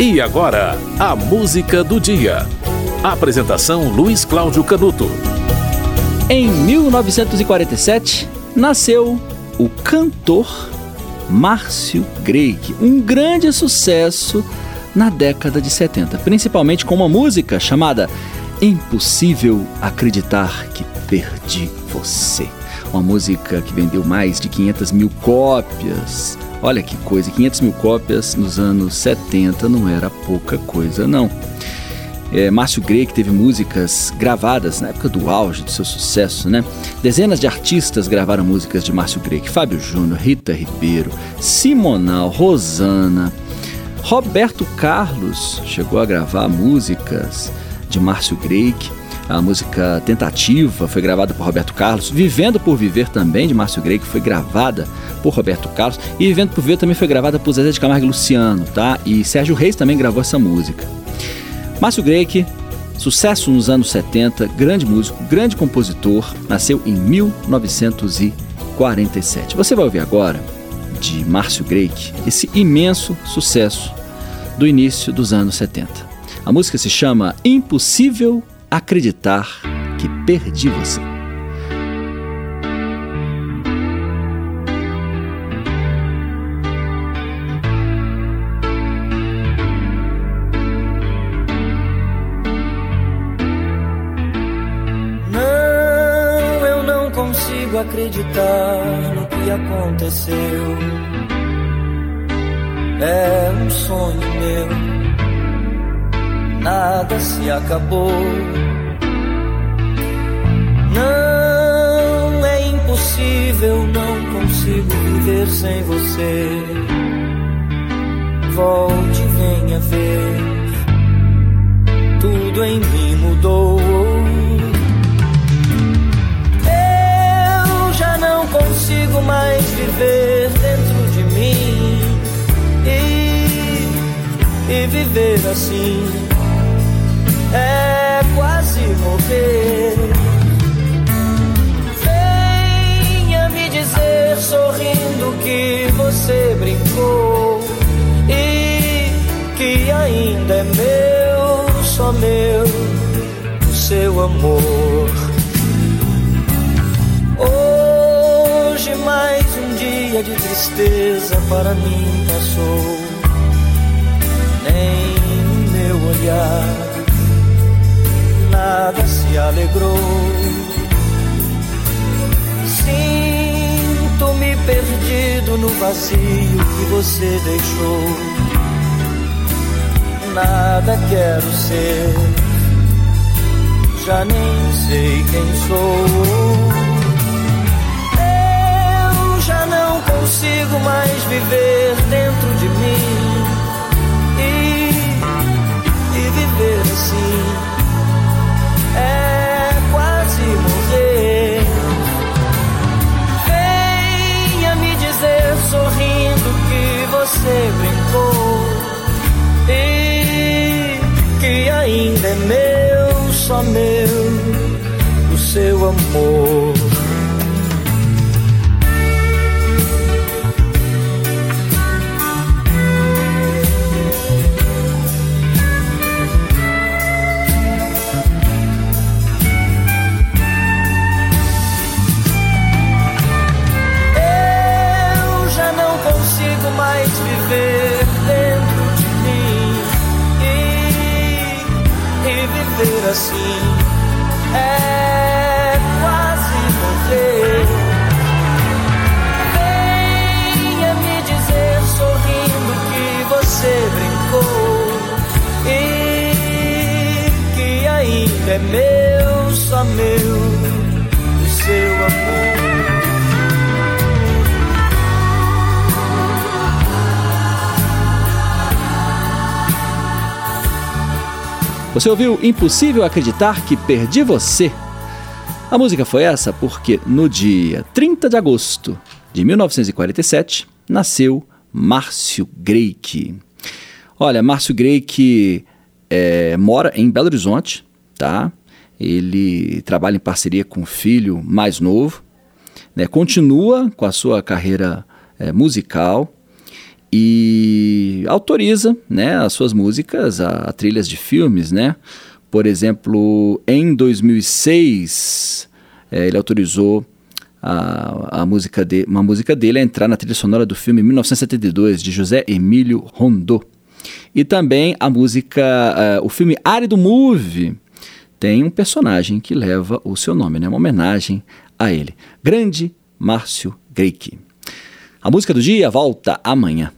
E agora, a música do dia. Apresentação Luiz Cláudio Canuto. Em 1947, nasceu o cantor Márcio Greig, um grande sucesso na década de 70, principalmente com uma música chamada Impossível Acreditar que Perdi Você. Uma música que vendeu mais de 500 mil cópias Olha que coisa, 500 mil cópias nos anos 70 não era pouca coisa, não. É, Márcio Grey, que teve músicas gravadas na época do auge do seu sucesso, né? Dezenas de artistas gravaram músicas de Márcio Grey, Fábio Júnior, Rita Ribeiro, Simonal, Rosana, Roberto Carlos chegou a gravar músicas de Márcio Grey. A música Tentativa foi gravada por Roberto Carlos. Vivendo por Viver também, de Márcio que foi gravada por Roberto Carlos. E Vivendo por Viver também foi gravada por Zezé de Camargo e Luciano, tá? E Sérgio Reis também gravou essa música. Márcio Grey, sucesso nos anos 70, grande músico, grande compositor, nasceu em 1947. Você vai ouvir agora, de Márcio Grey, esse imenso sucesso do início dos anos 70. A música se chama Impossível acreditar que perdi você. Não, eu não consigo acreditar no que aconteceu. É um sonho meu nada se acabou. Não é impossível, não consigo viver sem você. Volte, venha ver, tudo em mim mudou. Eu já não consigo mais viver dentro de mim e, e viver assim é quase morrer. Venha me dizer sorrindo que você brincou e que ainda é meu, só meu, o seu amor. Hoje mais um dia de tristeza para mim passou. Perdido no vazio que você deixou. Nada quero ser, já nem sei quem sou. Eu já não consigo mais viver dentro de você brincou e que ainda é meu, só meu, o seu amor. Assim é quase morrer. Venha me dizer sorrindo que você brincou e que ainda é meu, só meu, o seu amor. Você ouviu Impossível Acreditar que Perdi Você? A música foi essa porque no dia 30 de agosto de 1947 nasceu Márcio Greik. Olha, Márcio Greik é, mora em Belo Horizonte, tá? Ele trabalha em parceria com o filho mais novo, né? continua com a sua carreira é, musical e autoriza, né, as suas músicas a, a trilhas de filmes, né? Por exemplo, em 2006, é, ele autorizou a, a música de, uma música dele a entrar na trilha sonora do filme 1972 de José Emílio Rondô. E também a música, uh, o filme Árido Movie tem um personagem que leva o seu nome, né? uma homenagem a ele. Grande Márcio Greik. A música do dia volta amanhã.